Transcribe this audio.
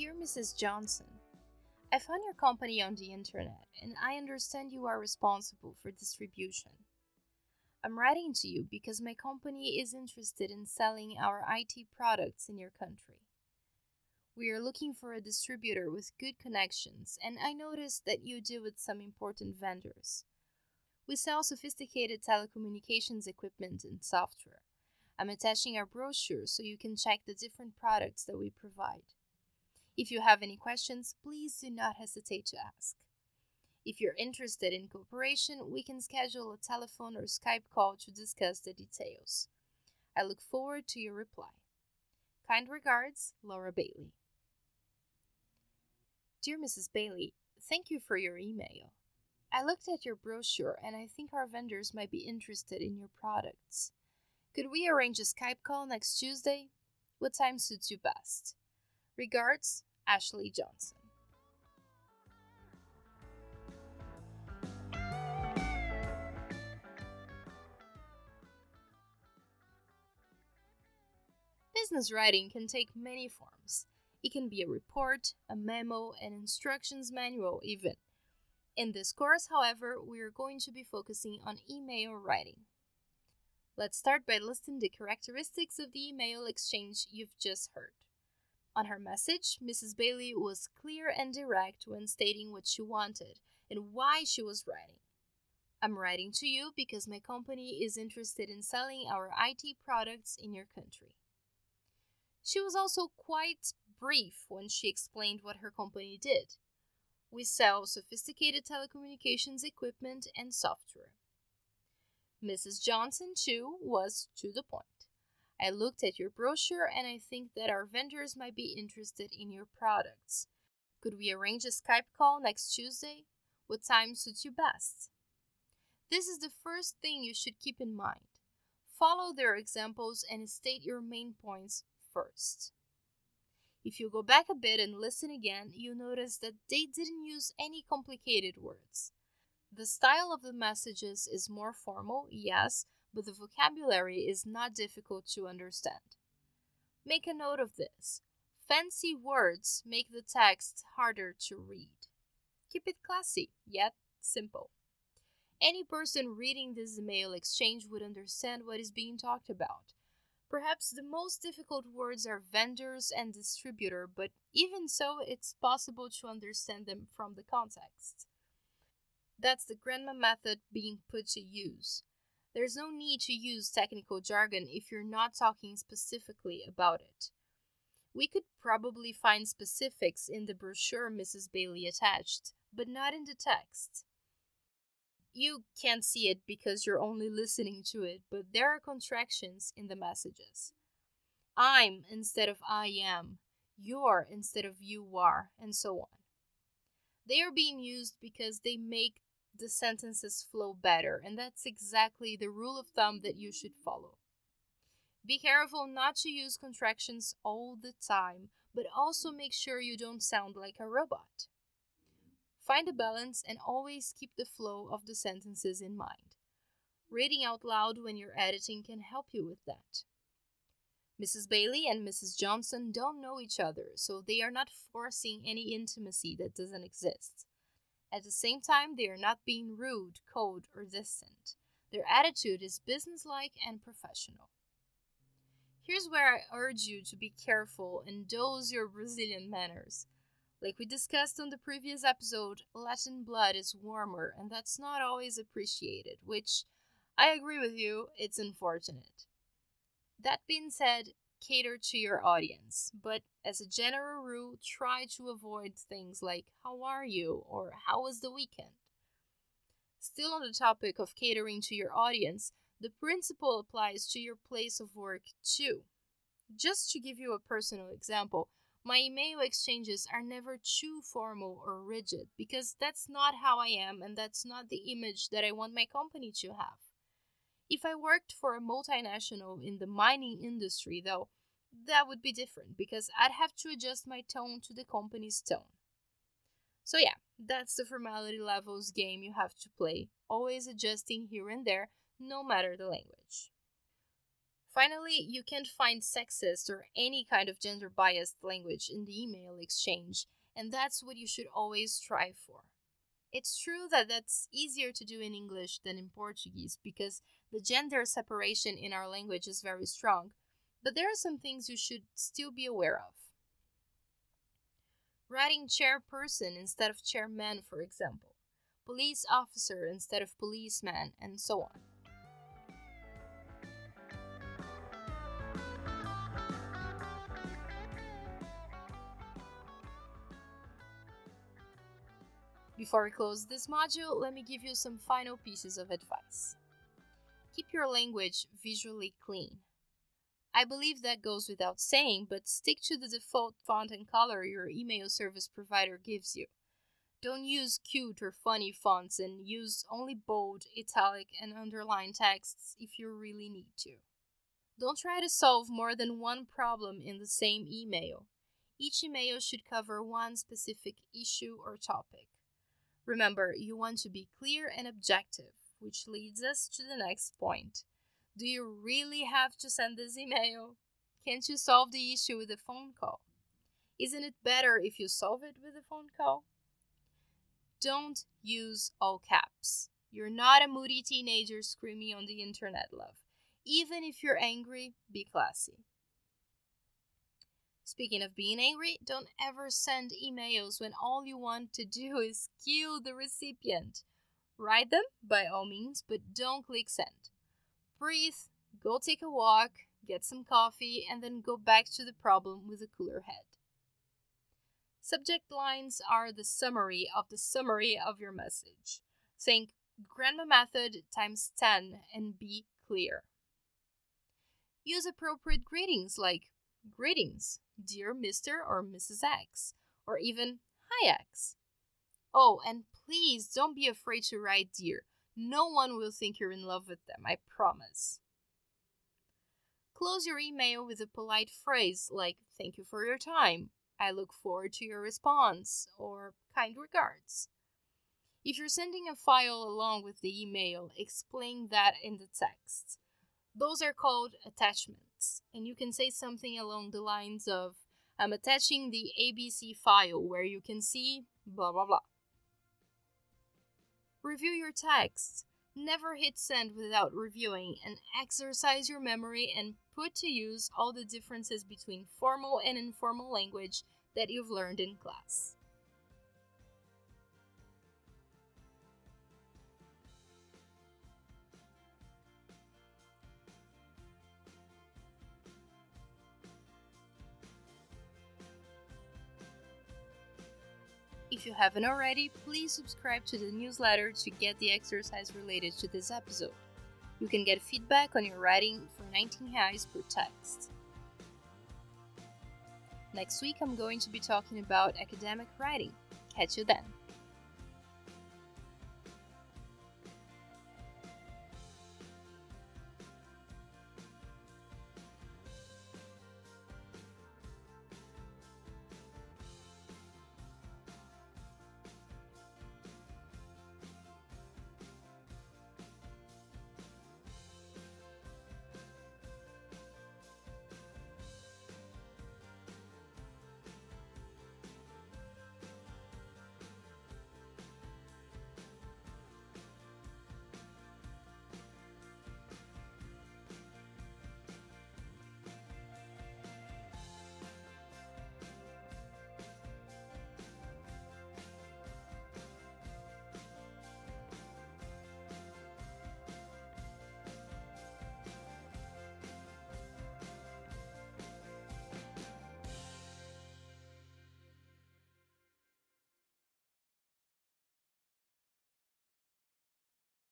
Dear Mrs. Johnson, I found your company on the internet and I understand you are responsible for distribution. I'm writing to you because my company is interested in selling our IT products in your country. We are looking for a distributor with good connections, and I noticed that you deal with some important vendors. We sell sophisticated telecommunications equipment and software. I'm attaching our brochure so you can check the different products that we provide. If you have any questions, please do not hesitate to ask. If you're interested in cooperation, we can schedule a telephone or Skype call to discuss the details. I look forward to your reply. Kind regards, Laura Bailey. Dear Mrs. Bailey, thank you for your email. I looked at your brochure and I think our vendors might be interested in your products. Could we arrange a Skype call next Tuesday? What time suits you best? Regards, Ashley Johnson. Business writing can take many forms. It can be a report, a memo, an instructions manual, even. In this course, however, we are going to be focusing on email writing. Let's start by listing the characteristics of the email exchange you've just heard. On her message, Mrs. Bailey was clear and direct when stating what she wanted and why she was writing. I'm writing to you because my company is interested in selling our IT products in your country. She was also quite brief when she explained what her company did. We sell sophisticated telecommunications equipment and software. Mrs. Johnson, too, was to the point. I looked at your brochure and I think that our vendors might be interested in your products. Could we arrange a Skype call next Tuesday? What time suits you best? This is the first thing you should keep in mind. Follow their examples and state your main points first. If you go back a bit and listen again, you'll notice that they didn't use any complicated words. The style of the messages is more formal, yes, but the vocabulary is not difficult to understand. Make a note of this. Fancy words make the text harder to read. Keep it classy, yet simple. Any person reading this email exchange would understand what is being talked about. Perhaps the most difficult words are vendors and distributor, but even so, it's possible to understand them from the context. That's the grandma method being put to use. There's no need to use technical jargon if you're not talking specifically about it. We could probably find specifics in the brochure Mrs. Bailey attached, but not in the text. You can't see it because you're only listening to it, but there are contractions in the messages. I'm instead of I am, you're instead of you are, and so on. They are being used because they make the sentences flow better, and that's exactly the rule of thumb that you should follow. Be careful not to use contractions all the time, but also make sure you don't sound like a robot. Find a balance and always keep the flow of the sentences in mind. Reading out loud when you're editing can help you with that. Mrs. Bailey and Mrs. Johnson don't know each other, so they are not forcing any intimacy that doesn't exist. At the same time, they are not being rude, cold, or distant. Their attitude is businesslike and professional. Here's where I urge you to be careful and dose your Brazilian manners. Like we discussed on the previous episode, Latin blood is warmer, and that's not always appreciated, which I agree with you, it's unfortunate. That being said, cater to your audience, but as a general rule, try to avoid things like how are you or how was the weekend. Still on the topic of catering to your audience, the principle applies to your place of work too. Just to give you a personal example, my email exchanges are never too formal or rigid because that's not how I am and that's not the image that I want my company to have. If I worked for a multinational in the mining industry, though, that would be different because I'd have to adjust my tone to the company's tone. So, yeah, that's the formality levels game you have to play, always adjusting here and there, no matter the language. Finally, you can't find sexist or any kind of gender biased language in the email exchange, and that's what you should always strive for. It's true that that's easier to do in English than in Portuguese because the gender separation in our language is very strong, but there are some things you should still be aware of. Writing chairperson instead of chairman, for example, police officer instead of policeman, and so on. Before we close this module, let me give you some final pieces of advice. Keep your language visually clean. I believe that goes without saying, but stick to the default font and color your email service provider gives you. Don't use cute or funny fonts and use only bold, italic, and underlined texts if you really need to. Don't try to solve more than one problem in the same email. Each email should cover one specific issue or topic. Remember, you want to be clear and objective, which leads us to the next point. Do you really have to send this email? Can't you solve the issue with a phone call? Isn't it better if you solve it with a phone call? Don't use all caps. You're not a moody teenager screaming on the internet, love. Even if you're angry, be classy. Speaking of being angry, don't ever send emails when all you want to do is kill the recipient. Write them by all means, but don't click send. Breathe, go take a walk, get some coffee, and then go back to the problem with a cooler head. Subject lines are the summary of the summary of your message. Think grandma method times 10 and be clear. Use appropriate greetings like Greetings, dear Mr. or Mrs. X, or even Hi X. Oh, and please don't be afraid to write dear. No one will think you're in love with them, I promise. Close your email with a polite phrase like thank you for your time, I look forward to your response, or kind regards. If you're sending a file along with the email, explain that in the text. Those are called attachments, and you can say something along the lines of I'm attaching the ABC file where you can see blah blah blah. Review your text. Never hit send without reviewing and exercise your memory and put to use all the differences between formal and informal language that you've learned in class. If you haven't already, please subscribe to the newsletter to get the exercise related to this episode. You can get feedback on your writing for 19 reais per text. Next week, I'm going to be talking about academic writing. Catch you then.